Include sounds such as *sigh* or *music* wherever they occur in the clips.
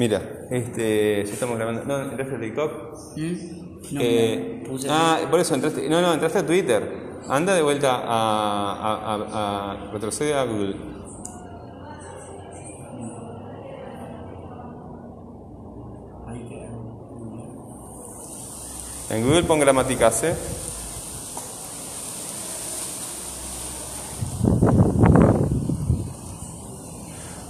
Mira, este, ya estamos grabando. No, entraste a TikTok. ¿Mm? No, Eh, puse- ah, por eso entraste. No, no, entraste a Twitter. Anda de vuelta a, a, a, a- retrocede a Google. En Google pon gramaticase.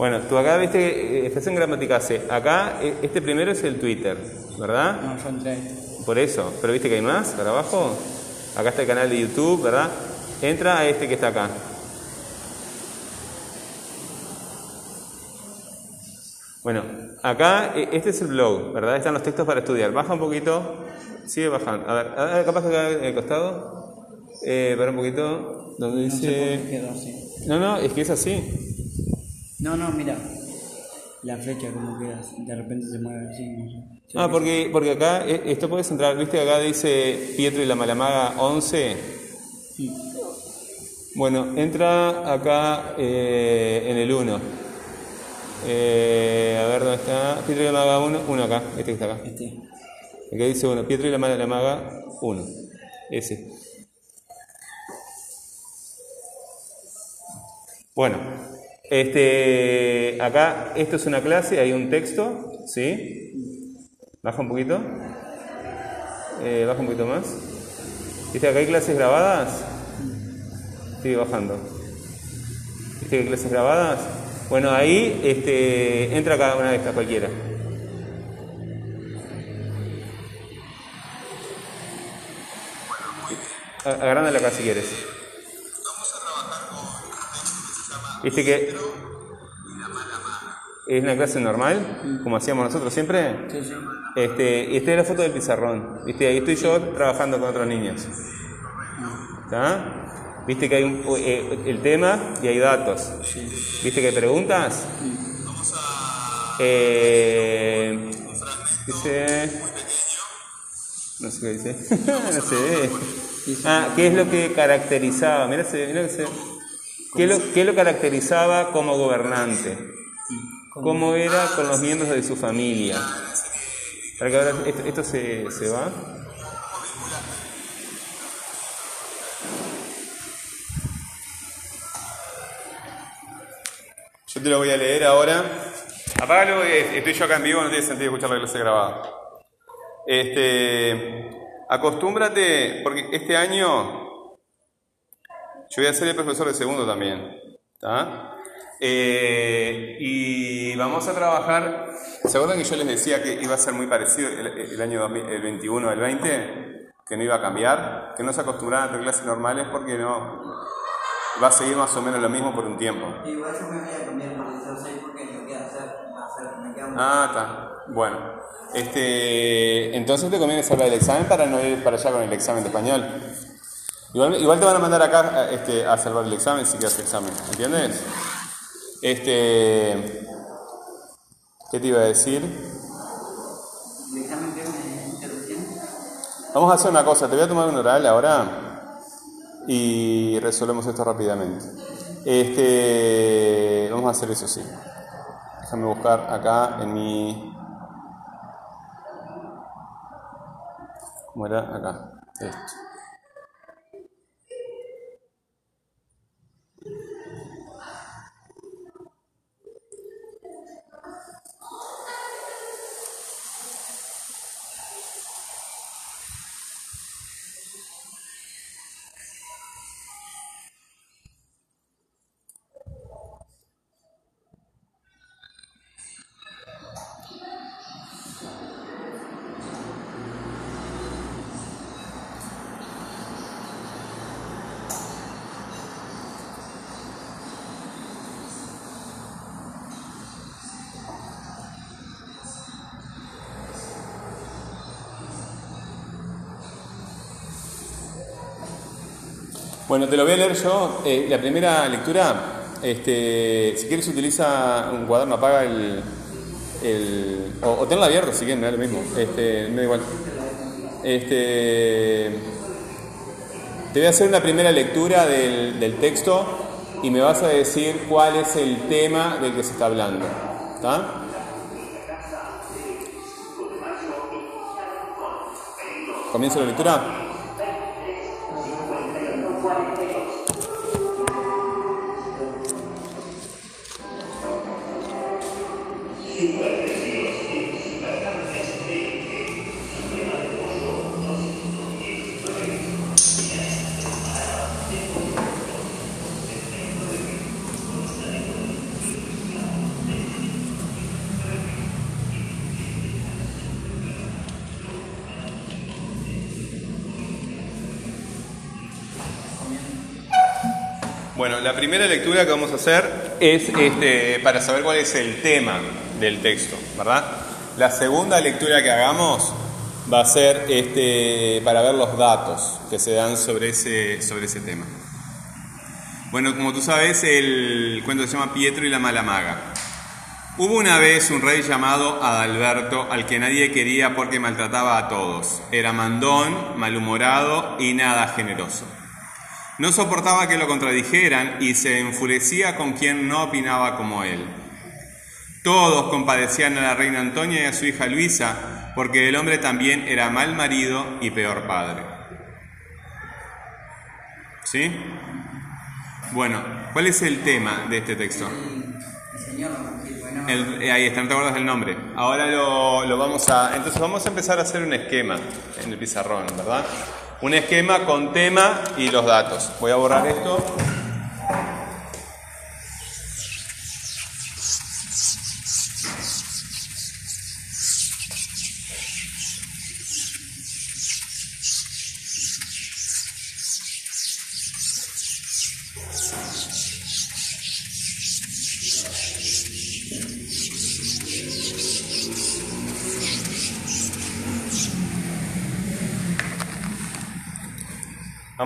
Bueno, tú acá viste eh, estás en gramaticase. Acá, eh, este primero es el Twitter, ¿verdad? No, a este. Por eso, pero viste que hay más, acá abajo. Acá está el canal de YouTube, ¿verdad? Entra a este que está acá. Bueno, acá eh, este es el blog, ¿verdad? Están los textos para estudiar. Baja un poquito, sigue bajando. A ver, a ver, capaz que acá en el costado. Eh, para un poquito, donde No dice. quedó. No, no, es que es así. No, no, mira. La flecha como queda, de repente se mueve así, no. Ah, porque, porque acá, eh, esto puedes entrar, viste, acá dice Pietro y la Malamaga 11. Sí. Bueno, entra acá eh, en el 1. Eh, a ver dónde está. Pietro y la Maga 1, 1 acá, este que está acá. Este. Acá dice 1, Pietro y la, Ma- la Maga 1. Ese. Bueno, este, acá esto es una clase, hay un texto, ¿sí? Baja un poquito. Eh, baja un poquito más. ¿Viste acá hay clases grabadas? Sigue bajando. ¿Viste que hay clases grabadas? Bueno, ahí este, entra cada una de estas cualquiera. A- Agrándala acá si quieres. ¿Viste que es una clase normal, como hacíamos nosotros siempre? Sí, sí. Este, y esta es la foto del pizarrón. ¿Viste? Ahí estoy yo trabajando con otros niños. ¿Está? ¿Viste que hay un- eh, el tema y hay datos? ¿Viste que hay preguntas? Eh, dice... No sé qué dice. *laughs* no sé. Ah, ¿qué es lo que caracterizaba? Mira, se- mira que se- ¿Qué, lo, ¿Qué lo caracterizaba como gobernante? ¿Cómo era con los miembros de su familia? Para que ahora esto, esto se, se va. Yo te lo voy a leer ahora. Apágalo, eh, estoy yo acá en vivo, no tiene sentido escuchar la clase grabada. Este, acostúmbrate, porque este año yo voy a ser el profesor de segundo también. ¿está? Eh, y vamos a trabajar. ¿Se acuerdan que yo les decía que iba a ser muy parecido el, el año 2000 el 21 al 20? Que no iba a cambiar, que no se acostumbraran a tener clases normales porque no. Va a seguir más o menos lo mismo por un tiempo. Igual yo me voy a cambiar el 06 porque me queda hacer, me queda. Ah, está. Bueno. Este, entonces te conviene salvar el examen para no ir para allá con el examen de español. Igual, igual te van a mandar acá a, este, a salvar el examen si quieres examen, ¿entiendes? Este, ¿qué te iba a decir? ¿El examen que me interrumpieron? Vamos a hacer una cosa, te voy a tomar un oral ahora y resolvemos esto rápidamente. Este, vamos a hacer eso sí. Déjame buscar acá en mi. ¿Cómo era? Acá. Esto. Bueno, te lo voy a leer yo. Eh, la primera lectura, este, si quieres utiliza un cuaderno, apaga el... el o, o, tenlo abierto, si quieren, me da lo mismo. Este, me da igual. Este, te voy a hacer una primera lectura del, texto y me vas a decir cuál es el tema del que se está hablando. ¿Está? Comienza la lectura? Primera lectura que vamos a hacer es este, para saber cuál es el tema del texto, ¿verdad? La segunda lectura que hagamos va a ser este, para ver los datos que se dan sobre ese, sobre ese tema. Bueno, como tú sabes, el cuento se llama Pietro y la mala maga. Hubo una vez un rey llamado Adalberto al que nadie quería porque maltrataba a todos. Era mandón, malhumorado y nada generoso. No soportaba que lo contradijeran y se enfurecía con quien no opinaba como él. Todos compadecían a la reina Antonia y a su hija Luisa, porque el hombre también era mal marido y peor padre. ¿Sí? Bueno, ¿cuál es el tema de este texto? El eh, ahí está, no te acuerdas del nombre. Ahora lo, lo vamos a. Entonces vamos a empezar a hacer un esquema en el pizarrón, ¿verdad? Un esquema con tema y los datos. Voy a borrar esto.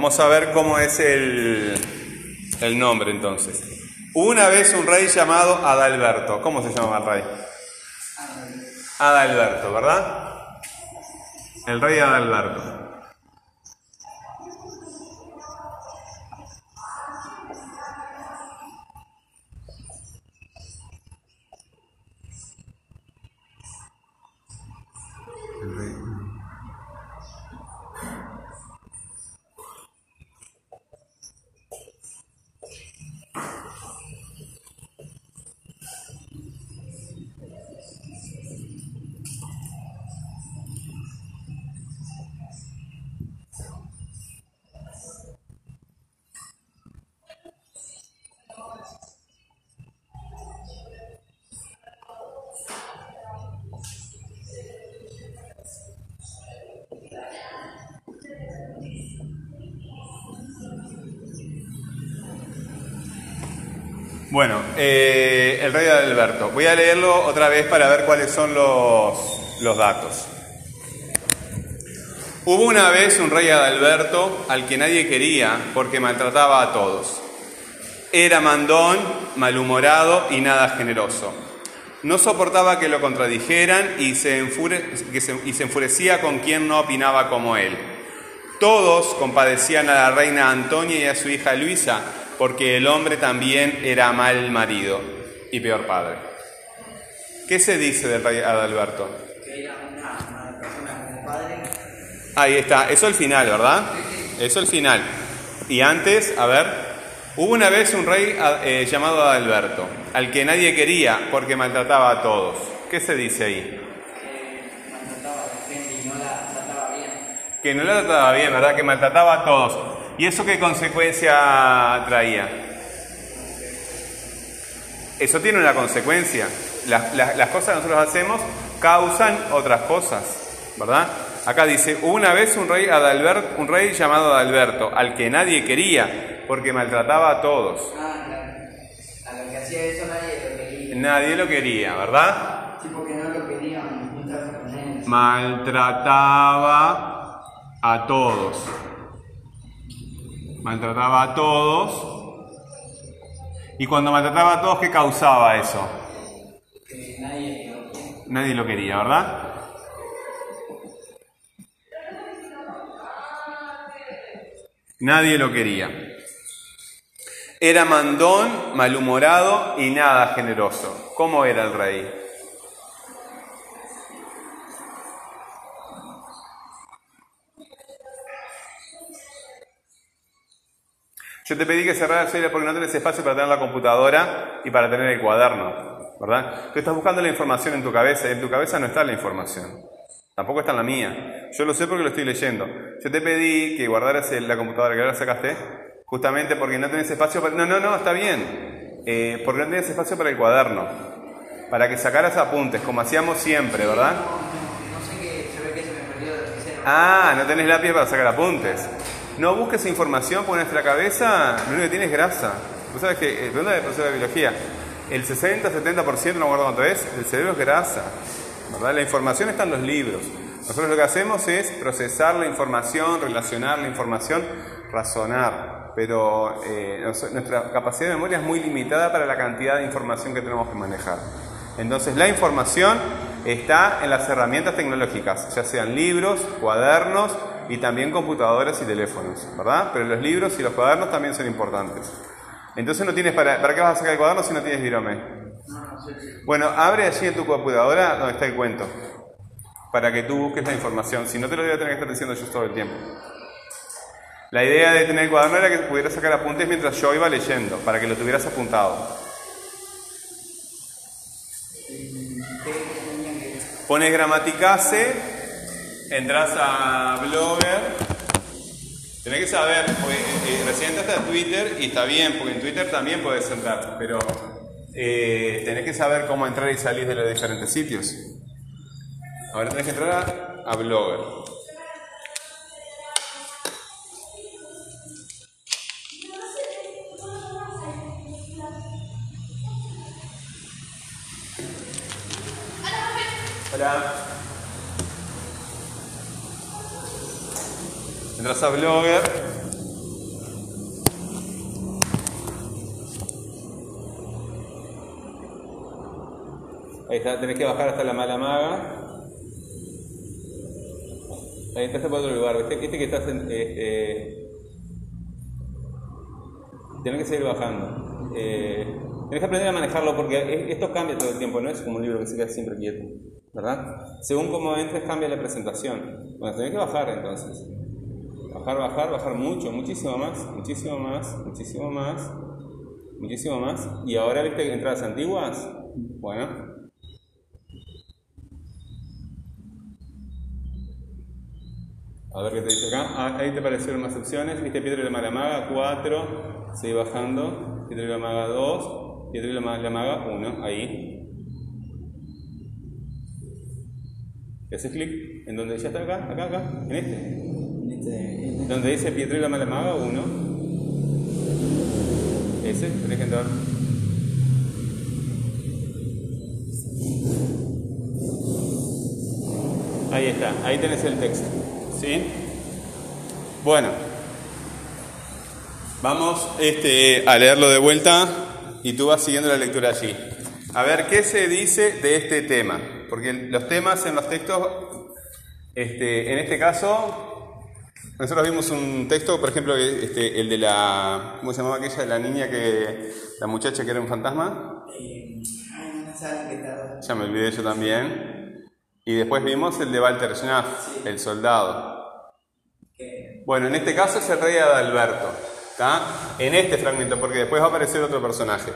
Vamos a ver cómo es el, el nombre entonces. Una vez un rey llamado Adalberto. ¿Cómo se llama el rey? Adalberto, ¿verdad? El rey Adalberto. Bueno, eh, el rey Adalberto. Voy a leerlo otra vez para ver cuáles son los, los datos. Hubo una vez un rey Adalberto al que nadie quería porque maltrataba a todos. Era mandón, malhumorado y nada generoso. No soportaba que lo contradijeran y se, enfure- y se enfurecía con quien no opinaba como él. Todos compadecían a la reina Antonia y a su hija Luisa, porque el hombre también era mal marido y peor padre. ¿Qué se dice del rey Adalberto? que era una, una persona como padre, Ahí está, eso al final, ¿verdad? Eso al final. Y antes, a ver, hubo una vez un rey eh, llamado Adalberto, al que nadie quería porque maltrataba a todos. ¿Qué se dice ahí? bien. Que no la trataba bien, ¿verdad? Que maltrataba a todos. ¿Y eso qué consecuencia traía? Eso tiene una consecuencia. Las, las- las cosas que nosotros hacemos causan otras cosas, ¿verdad? Acá dice, hubo una vez un rey, Adalbert- un rey llamado Adalberto, al que nadie quería, porque maltrataba a todos. Ah, claro. A lo que hacía eso nadie lo quería. Nadie lo quería, ¿verdad? Sí, porque no lo querían. Maltrataba a todos. Maltrataba a todos. Y cuando maltrataba a todos, ¿qué causaba eso? Que nadie lo quería. Nadie lo quería, ¿verdad? Nadie lo quería. Era mandón, malhumorado y nada generoso. ¿Cómo era el rey? Yo te pedí que cerraras el porque no tenés espacio para tener la computadora y para tener el cuaderno, ¿verdad? Tú estás buscando la información en tu cabeza y en tu cabeza no está la información. Tampoco está en la mía. Yo lo sé porque lo estoy leyendo. Yo te pedí que guardaras la computadora que ahora sacaste, justamente porque no tenés espacio para... No, no, no, está bien. Eh, porque no tenés espacio para el cuaderno. Para que sacaras apuntes, como hacíamos siempre, ¿verdad? No sé qué, se ve que se me perdió el lapicero. Ah, no tenés lápiz para sacar apuntes. No busques información por nuestra cabeza, lo único que tienes es grasa. Vos sabés que, eh, pregunta del profesor de biología, el 60-70%, no acuerdo cuánto es, del cerebro es grasa. ¿verdad? La información está en los libros. Nosotros lo que hacemos es procesar la información, relacionar la información, razonar. Pero eh, nuestra capacidad de memoria es muy limitada para la cantidad de información que tenemos que manejar. Entonces la información está en las herramientas tecnológicas, ya sean libros, cuadernos y también computadoras y teléfonos, ¿verdad? Pero los libros y los cuadernos también son importantes. Entonces no tienes para, ¿para qué vas a sacar el cuaderno si no tienes virome? Bueno, abre allí en tu computadora donde está el cuento, para que tú busques la información, si no te lo voy a tener que estar diciendo yo todo el tiempo. La idea de tener el cuaderno era que pudieras sacar apuntes mientras yo iba leyendo, para que lo tuvieras apuntado. Pones gramaticase, entras a Blogger. Tenés que saber, porque eh, recién entraste a Twitter y está bien, porque en Twitter también puedes entrar, pero eh, tenés que saber cómo entrar y salir de los diferentes sitios. Ahora tenés que entrar a, a Blogger. Hola. Entras a Blogger. Ahí está, tenés que bajar hasta la mala maga. Ahí estás por otro lugar. Viste que estás en. eh, eh, tenés que seguir bajando. Eh, tenés que aprender a manejarlo porque esto cambia todo el tiempo, no es como un libro que se queda siempre quieto, ¿verdad? Según cómo entres cambia la presentación. Bueno, tenés que bajar entonces. Bajar, bajar, bajar mucho, muchísimo más, muchísimo más, muchísimo más, muchísimo más. Y ahora viste entradas antiguas. Bueno. A ver qué te dice acá. Ah, ahí te aparecieron más opciones. Viste Piedra de la Malamaga 4. Sigue bajando. Piedra de la Maga 2. Piedra de la Malamaga 1. Ahí. Y haces clic en donde ya está acá, acá, acá, en este. Donde dice Pietrila Malamaga 1. Ese, tenés que entrar. Ahí está, ahí tenés el texto. ¿Sí? Bueno. Vamos este, a leerlo de vuelta y tú vas siguiendo la lectura allí. A ver qué se dice de este tema. Porque los temas en los textos, este, en este caso, nosotros vimos un texto, por ejemplo, este, el de la. ¿Cómo se llamaba aquella? La niña que. La muchacha que era un fantasma. Ya me olvidé yo también. Y después vimos el de Walter Schnaff, el soldado. Bueno, en este caso es el rey Adalberto. ¿Está? En este fragmento, porque después va a aparecer otro personaje.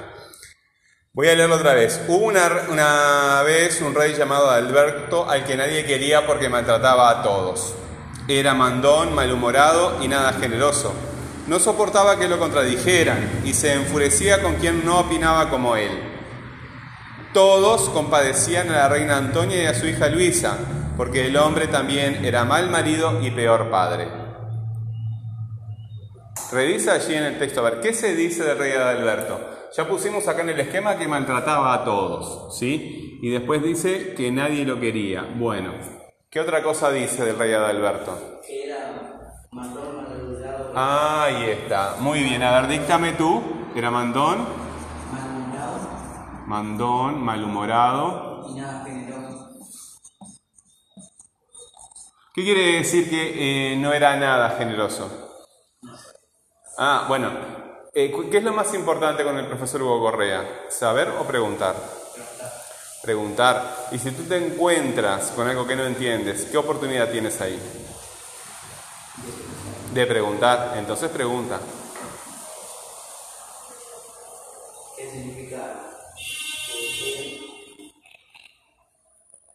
Voy a leerlo otra vez. Hubo una, una vez un rey llamado Adalberto al que nadie quería porque maltrataba a todos. Era mandón, malhumorado y nada generoso. No soportaba que lo contradijeran y se enfurecía con quien no opinaba como él. Todos compadecían a la reina Antonia y a su hija Luisa, porque el hombre también era mal marido y peor padre. Revisa allí en el texto, a ver, ¿qué se dice del rey Adalberto? Ya pusimos acá en el esquema que maltrataba a todos, ¿sí? Y después dice que nadie lo quería. Bueno, ¿qué otra cosa dice del rey Adalberto? Que era mandón, malhumorado, Ahí está, muy bien, a ver, díctame tú, era mandón, malhumorado mandón, malhumorado. y nada generoso. ¿Qué quiere decir que eh, no era nada generoso? Ah, bueno, eh, ¿qué es lo más importante con el profesor Hugo Correa? ¿Saber o preguntar? preguntar. Y si tú te encuentras con algo que no entiendes, ¿qué oportunidad tienes ahí? De preguntar. Entonces pregunta. ¿Qué significa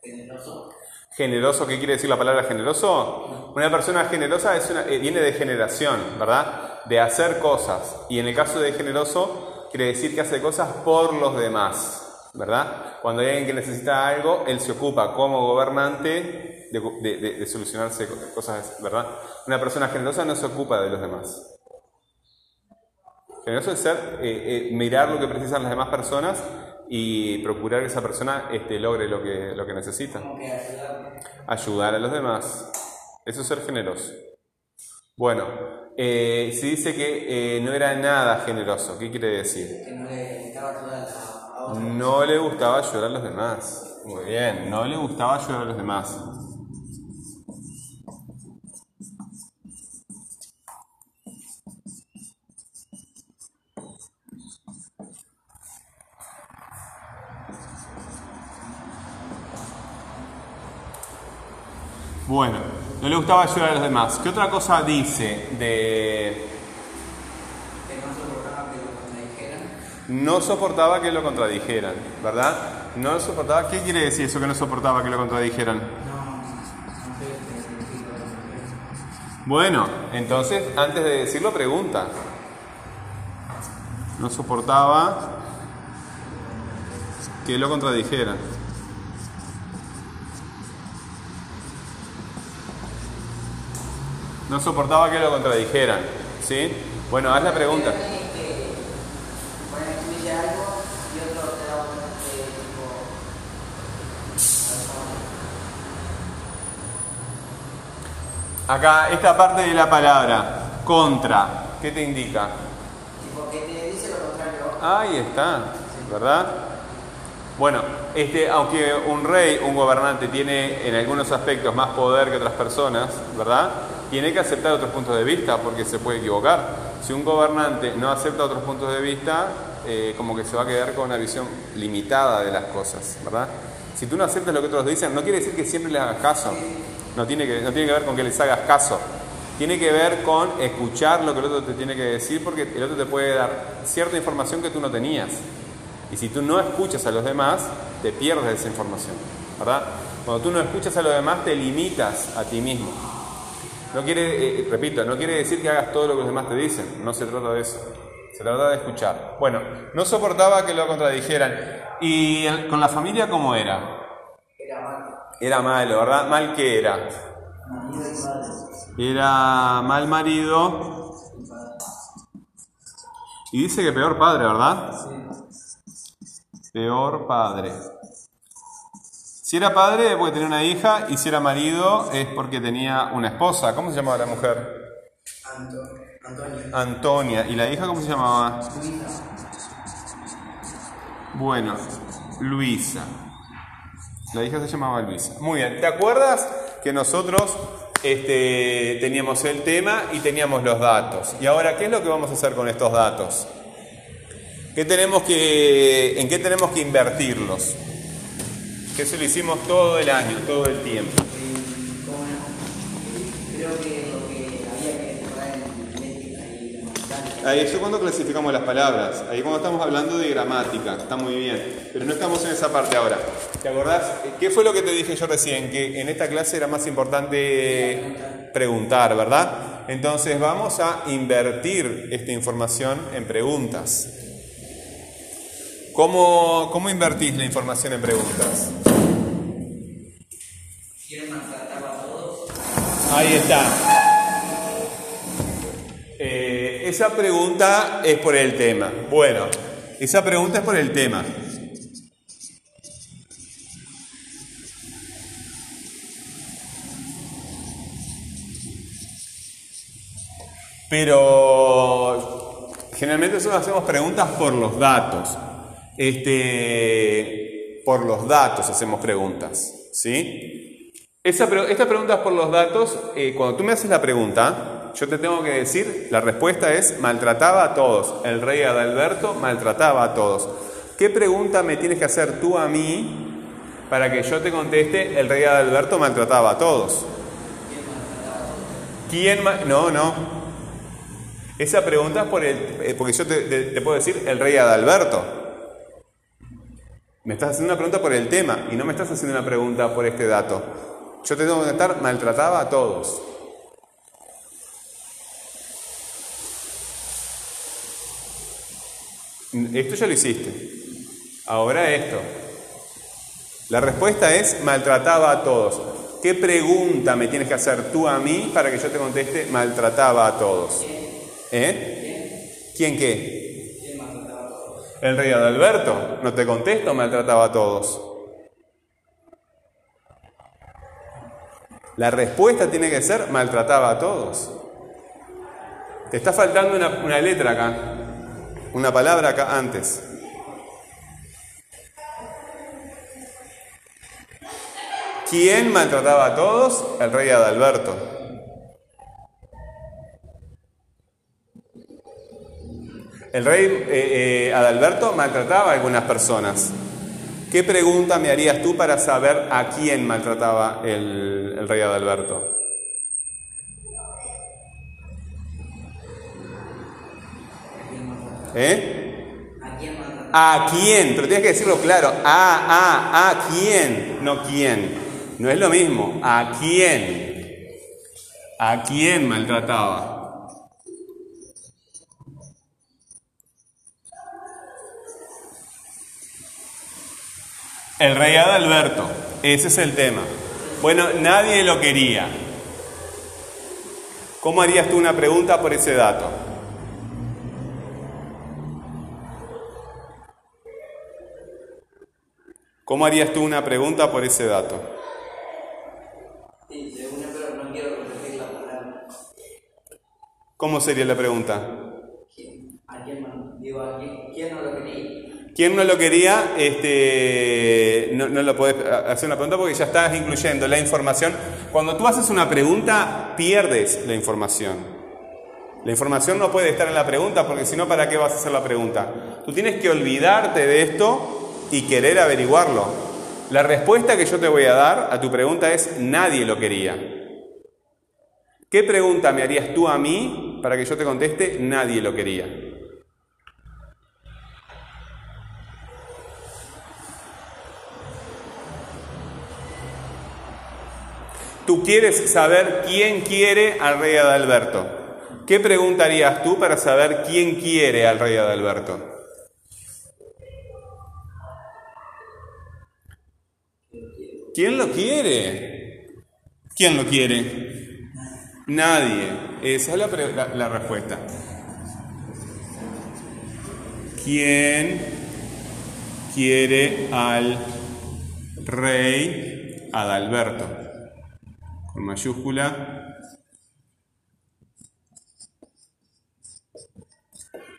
generoso? Generoso, ¿qué quiere decir la palabra generoso? Una persona generosa es una, eh, viene de generación, ¿verdad? De hacer cosas. Y en el caso de generoso, quiere decir que hace cosas por los demás. ¿Verdad? Cuando hay alguien que necesita algo, él se ocupa como gobernante de, de- de- de solucionarse co- cosas, ¿verdad? Una persona generosa no se ocupa de los demás. Generoso es ser, eh, eh, mirar lo que precisan las demás personas y procurar que esa persona este, logre lo que, lo que necesita. Ayudar a los demás. Eso es ser generoso. Bueno, eh, si dice que eh, no era nada generoso, ¿qué quiere decir? Que no le No le gustaba ayudar a los demás. Muy bien, no le gustaba ayudar a los demás. Bueno, no le gustaba ayudar a los demás. ¿Qué otra cosa dice de... Que no soportaba que lo contradijeran. No soportaba que lo contradijeran, ¿verdad? No soportaba, ¿qué quiere decir eso que no soportaba que lo contradijeran? Bueno, entonces antes de decirlo pregunta. No soportaba que lo contradijeran. No soportaba que lo contradijeran, ¿sí? Bueno, haz la pregunta. Era alguien que, bueno, tú dices algo y otro te da otro, eh, tipo, Acá, esta parte de la palabra, contra, ¿qué te indica? tipo que te dice lo contrario. Ahí está, ¿verdad? Bueno, este, aunque un rey, un gobernante, tiene en algunos aspectos más poder que otras personas, ¿verdad? Tiene que aceptar otros puntos de vista porque se puede equivocar. Si un gobernante no acepta otros puntos de vista, eh, como que se va a quedar con una visión limitada de las cosas, ¿verdad? Si tú no aceptas lo que otros dicen, no quiere decir que siempre les hagas caso. No tiene que, no tiene que ver con que les hagas caso. Tiene que ver con escuchar lo que el otro te tiene que decir porque el otro te puede dar cierta información que tú no tenías. Y si tú no escuchas a los demás, te pierdes esa información, ¿verdad? Cuando tú no escuchas a los demás, te limitas a ti mismo. No quiere, eh, repito, no quiere decir que hagas todo lo que los demás te dicen, no se trata de eso. Se trata de escuchar. Bueno, no soportaba que lo contradijeran. ¿Y con la familia cómo era? Era malo, ¿verdad? ¿Mal que era? Era mal marido. Y dice que peor padre, ¿verdad? Peor padre. Si era padre es porque tenía una hija y si era marido es porque tenía una esposa. ¿Cómo se llamaba la mujer? Anto, Antonio. Antonia. ¿Y la hija cómo se llamaba? Luisa. Bueno, Luisa. La hija se llamaba Luisa. Muy bien. ¿Te acuerdas que nosotros este, teníamos el tema y teníamos los datos? Y ahora, ¿qué es lo que vamos a hacer con estos datos? ¿Qué tenemos que, ¿En qué tenemos que invertirlos? Que eso lo hicimos todo el año, todo el tiempo. Como creo que lo que había que mejorar en léxica y gramatical. Ahí, eso cuando clasificamos las palabras, ahí cuando estamos hablando de gramática, está muy bien, pero no estamos en esa parte ahora. ¿Te acordás? ¿Qué fue lo que te dije yo recién? Que en esta clase era más importante preguntar, ¿verdad? Entonces vamos a invertir esta información en preguntas. ¿Cómo, cómo invertís la información en preguntas? Ahí está. Eh, esa pregunta es por el tema. Bueno, esa pregunta es por el tema. Pero generalmente nosotros hacemos preguntas por los datos. Este, por los datos hacemos preguntas, ¿sí? Esa estas preguntas por los datos, eh, cuando tú me haces la pregunta, yo te tengo que decir, la respuesta es maltrataba a todos. El rey Adalberto maltrataba a todos. ¿Qué pregunta me tienes que hacer tú a mí para que yo te conteste el rey Adalberto maltrataba a todos? ¿Quién ma- No, no. Esa pregunta es por el, eh, porque yo te, te- te puedo decir el rey Adalberto. Me estás haciendo una pregunta por el tema y no me estás haciendo una pregunta por este dato. Yo te tengo que contestar, maltrataba a todos. Esto ya lo hiciste. Ahora esto. La respuesta es maltrataba a todos. ¿Qué pregunta me tienes que hacer tú a mí para que yo te conteste maltrataba a todos? ¿Eh? ¿Quién qué? El rey Adalberto. No te contesto, maltrataba a todos. La respuesta tiene que ser maltrataba a todos. Te está faltando una, una letra acá, una palabra acá antes. ¿Quién maltrataba a todos? El rey Adalberto. El rey eh, eh, Adalberto maltrataba a algunas personas. ¿Qué pregunta me harías tú para saber a quién maltrataba el, el rey Adalberto? ¿Eh? ¿A quién? ¿A quién? Pero tienes que decirlo claro. A, a, a quién, no quién. No es lo mismo. ¿A quién? ¿A quién maltrataba? El rey Adalberto. Ese es el tema. Bueno, nadie lo quería. ¿Cómo harías tú una pregunta por ese dato? ¿Cómo harías tú una pregunta por ese dato? Sí, según yo, pero no quiero repetir la palabra. ¿Cómo sería la pregunta? ¿Quién? ¿A quién manda? Digo, ¿a quién, quién no lo quería? ¿Quién no lo quería? Este, no, no lo puedes hacer una pregunta porque ya estás incluyendo la información. Cuando tú haces una pregunta, pierdes la información. La información no puede estar en la pregunta porque si no, ¿para qué vas a hacer la pregunta? Tú tienes que olvidarte de esto y querer averiguarlo. La respuesta que yo te voy a dar a tu pregunta es nadie lo quería. ¿Qué pregunta me harías tú a mí para que yo te conteste nadie lo quería? Tú quieres saber quién quiere al rey Adalberto. ¿Qué preguntarías tú para saber quién quiere al rey Adalberto? ¿Quién lo quiere? ¿Quién lo quiere? Nadie. Esa es la, respuesta. ¿Quién quiere al rey Adalberto? Con mayúscula.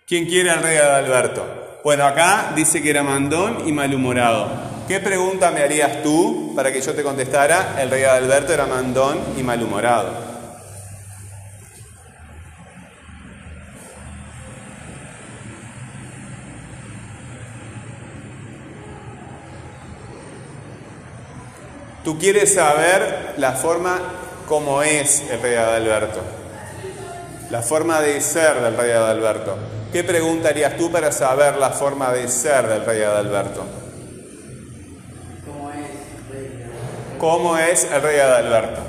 ¿Quién quiere al rey Adalberto? Bueno, acá dice que era mandón y malhumorado. ¿Qué pregunta me harías tú para que yo te contestara? El rey Adalberto era mandón y malhumorado. Tú quieres saber la forma como es el rey Adalberto, la forma de ser del rey Adalberto. ¿Qué preguntarías tú para saber la forma de ser del rey Adalberto? ¿Cómo es? Rey? ¿Cómo es el rey Adalberto?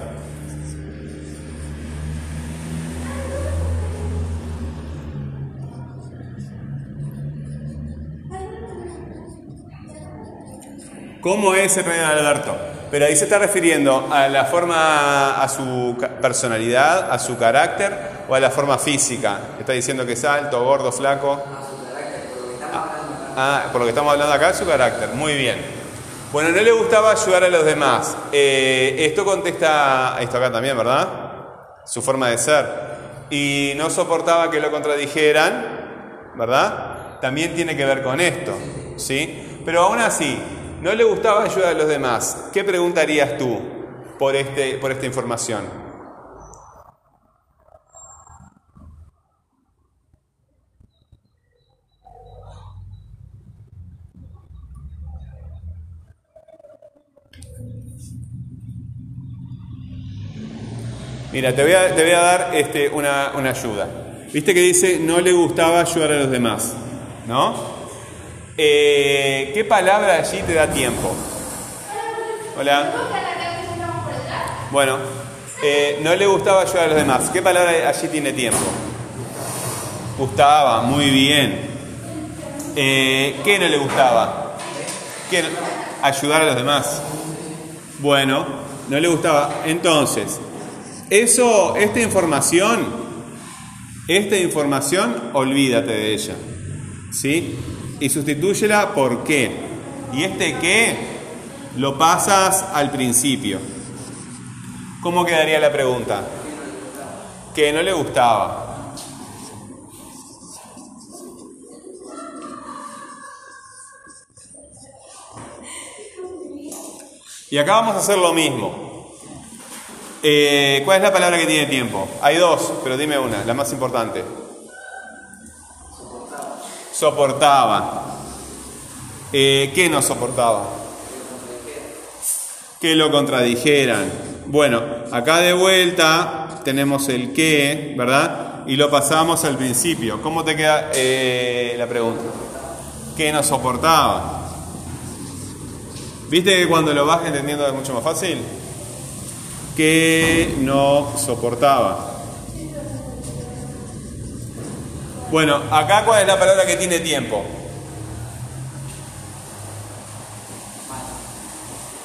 ¿Cómo es el rey Adalberto? Pero ahí se está refiriendo a la forma, a su personalidad, a su carácter o a la forma física. Está diciendo que es alto, gordo, flaco. Ah, por lo que estamos hablando acá, su carácter. Muy bien. Bueno, no le gustaba ayudar a los demás. Eh, esto contesta, esto acá también, ¿verdad? Su forma de ser. Y no soportaba que lo contradijeran, ¿verdad? También tiene que ver con esto, ¿sí? Pero aún así, no le gustaba ayudar a los demás. ¿Qué preguntarías tú por, este, por esta información? Mira, te voy a, dar este, una, ayuda. Viste que dice no le gustaba ayudar a los demás, ¿no? Eh, ¿Qué palabra allí te da tiempo? Hola. Bueno, eh, no le gustaba ayudar a los demás. ¿Qué palabra allí tiene tiempo? Gustaba, muy bien. Eh, ¿Qué no le gustaba? ¿Qué Ayudar a los demás. Bueno, no le gustaba. Entonces, eso, esta información, esta información, olvídate de ella. ¿Sí? Y sustitúyela por qué. Y este qué lo pasas al principio. ¿Cómo quedaría la pregunta? Que no le gustaba. Y acá vamos a hacer lo mismo. Eh, ¿Cuál es la palabra que tiene tiempo? Hay dos, pero dime una, la más importante. Soportaba. Eh, ¿Qué no soportaba? Que lo contradijeran. Bueno, acá de vuelta tenemos el qué, ¿verdad? Y lo pasamos al principio. ¿Cómo te queda eh, la pregunta? ¿Qué no soportaba? ¿Viste que cuando lo vas entendiendo es mucho más fácil? Que no soportaba. Bueno, acá cuál es la palabra que tiene tiempo.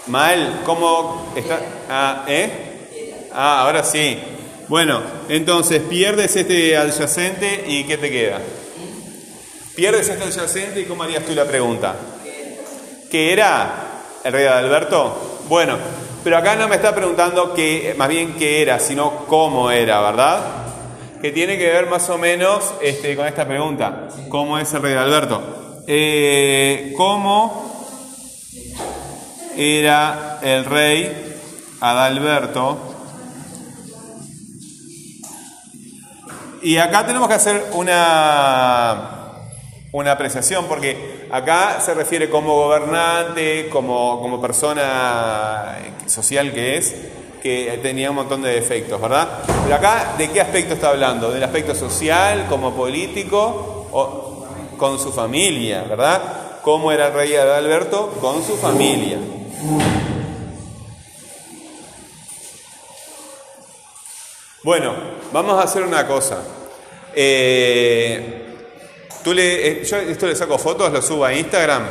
Mal, ¿cómo está? Ah, ¿eh? Ah, ahora sí. Bueno, entonces pierdes este adyacente y ¿qué te queda? Pierdes este adyacente y ¿cómo harías tú la pregunta? ¿Qué era el rey de Alberto? Bueno, pero acá no me está preguntando qué, más bien qué era, sino cómo era, ¿verdad? Que tiene que ver más o menos este, con esta pregunta. ¿Cómo es el rey Alberto? Eh, ¿Cómo era el rey Adalberto? Y acá tenemos que hacer una, una apreciación, porque acá se refiere como gobernante, como, como persona social que es, que tenía un montón de defectos, ¿verdad? Pero acá, ¿de qué aspecto está hablando? ¿Del aspecto social, como político, o con su familia, ¿verdad? ¿Cómo era el rey Adalberto? Con su familia. Bueno, vamos a hacer una cosa. Eh, tú le, eh, yo esto le saco fotos, lo subo a Instagram.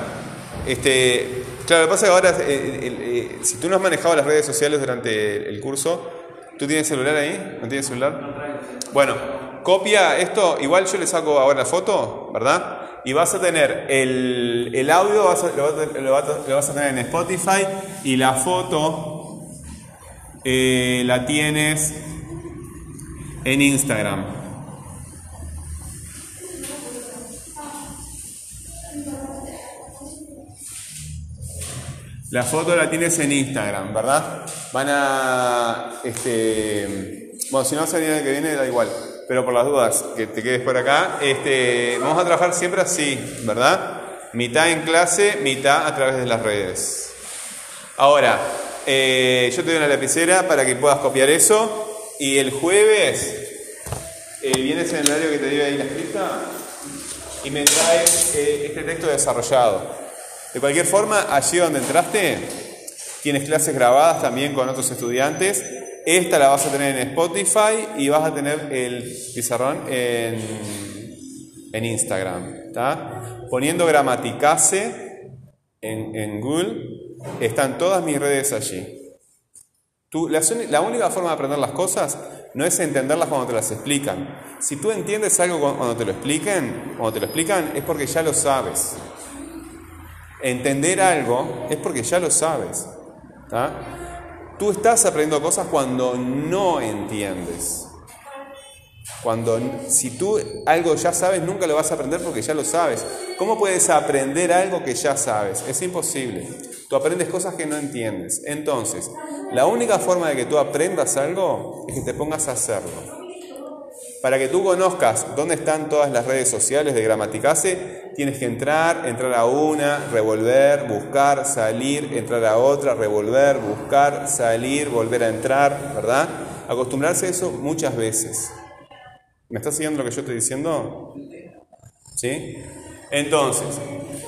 Este, claro, lo que pasa es que ahora, eh, eh, si tú no has manejado las redes sociales durante el curso, ¿tú tienes celular ahí? ¿No tienes celular? Bueno, copia esto, igual yo le saco ahora la foto, ¿verdad? Y vas a tener el, el audio, vas a- lo, vas a- lo vas a- lo vas a tener en Spotify y la foto eh, la tienes en Instagram. La foto la tienes en Instagram, ¿verdad? Van a, este, bueno, si no se viene el que viene da igual, pero por las dudas que te quedes por acá, este, vamos a trabajar siempre así, ¿verdad? Mitad en clase, mitad a través de las redes. Ahora, eh, yo te doy una lapicera para que puedas copiar eso y el jueves eh, vienes en el horario que te dio ahí la escrita y me traes eh, este texto desarrollado. De cualquier forma, allí donde entraste, tienes clases grabadas también con otros estudiantes. Esta la vas a tener en Spotify y vas a tener el pizarrón en, en Instagram. ¿tá? Poniendo gramaticase en, en Google, están todas mis redes allí. Tú, la, la única forma de aprender las cosas no es entenderlas cuando te las explican. Si tú entiendes algo cu- cuando te lo expliquen, cuando te lo explican, es porque ya lo sabes. Entender algo es porque ya lo sabes. Tú estás aprendiendo cosas cuando no entiendes. Cuando, si tú algo ya sabes, nunca lo vas a aprender porque ya lo sabes. ¿Cómo puedes aprender algo que ya sabes? Es imposible. Tú aprendes cosas que no entiendes. Entonces, la única forma de que tú aprendas algo es que te pongas a hacerlo. Para que tú conozcas dónde están todas las redes sociales de Gramaticase, tienes que entrar, entrar a una, revolver, buscar, salir, entrar a otra, revolver, buscar, salir, volver a entrar, ¿verdad? Acostumbrarse a eso muchas veces. ¿Me estás siguiendo lo que yo estoy diciendo? ¿Sí? Entonces,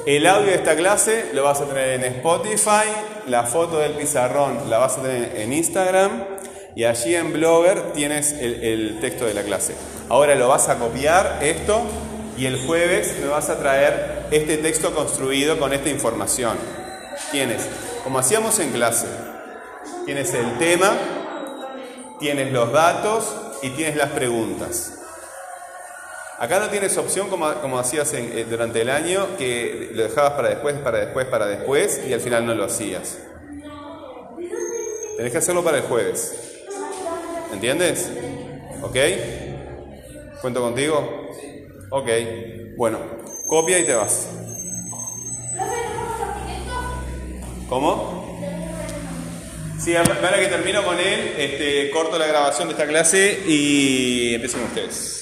el audio de esta clase lo vas a tener en Spotify, la foto del pizarrón la vas a tener en Instagram Y allí en Blogger tienes el, texto de la clase. Ahora lo vas a copiar esto y el jueves me vas a traer este texto construido con esta información. Tienes, como hacíamos en clase, tienes el tema, tienes los datos y tienes las preguntas. Acá no tienes opción como, como hacías eh, durante el año, que lo dejabas para después, para después, para después y al final no lo hacías. Tenés que hacerlo para el jueves. ¿Entiendes? ¿Ok? ¿Cuento contigo? Ok. Bueno, copia y te vas. ¿Cómo? Sí, ahora que termino con él, este, corto la grabación de esta clase y empiecen ustedes.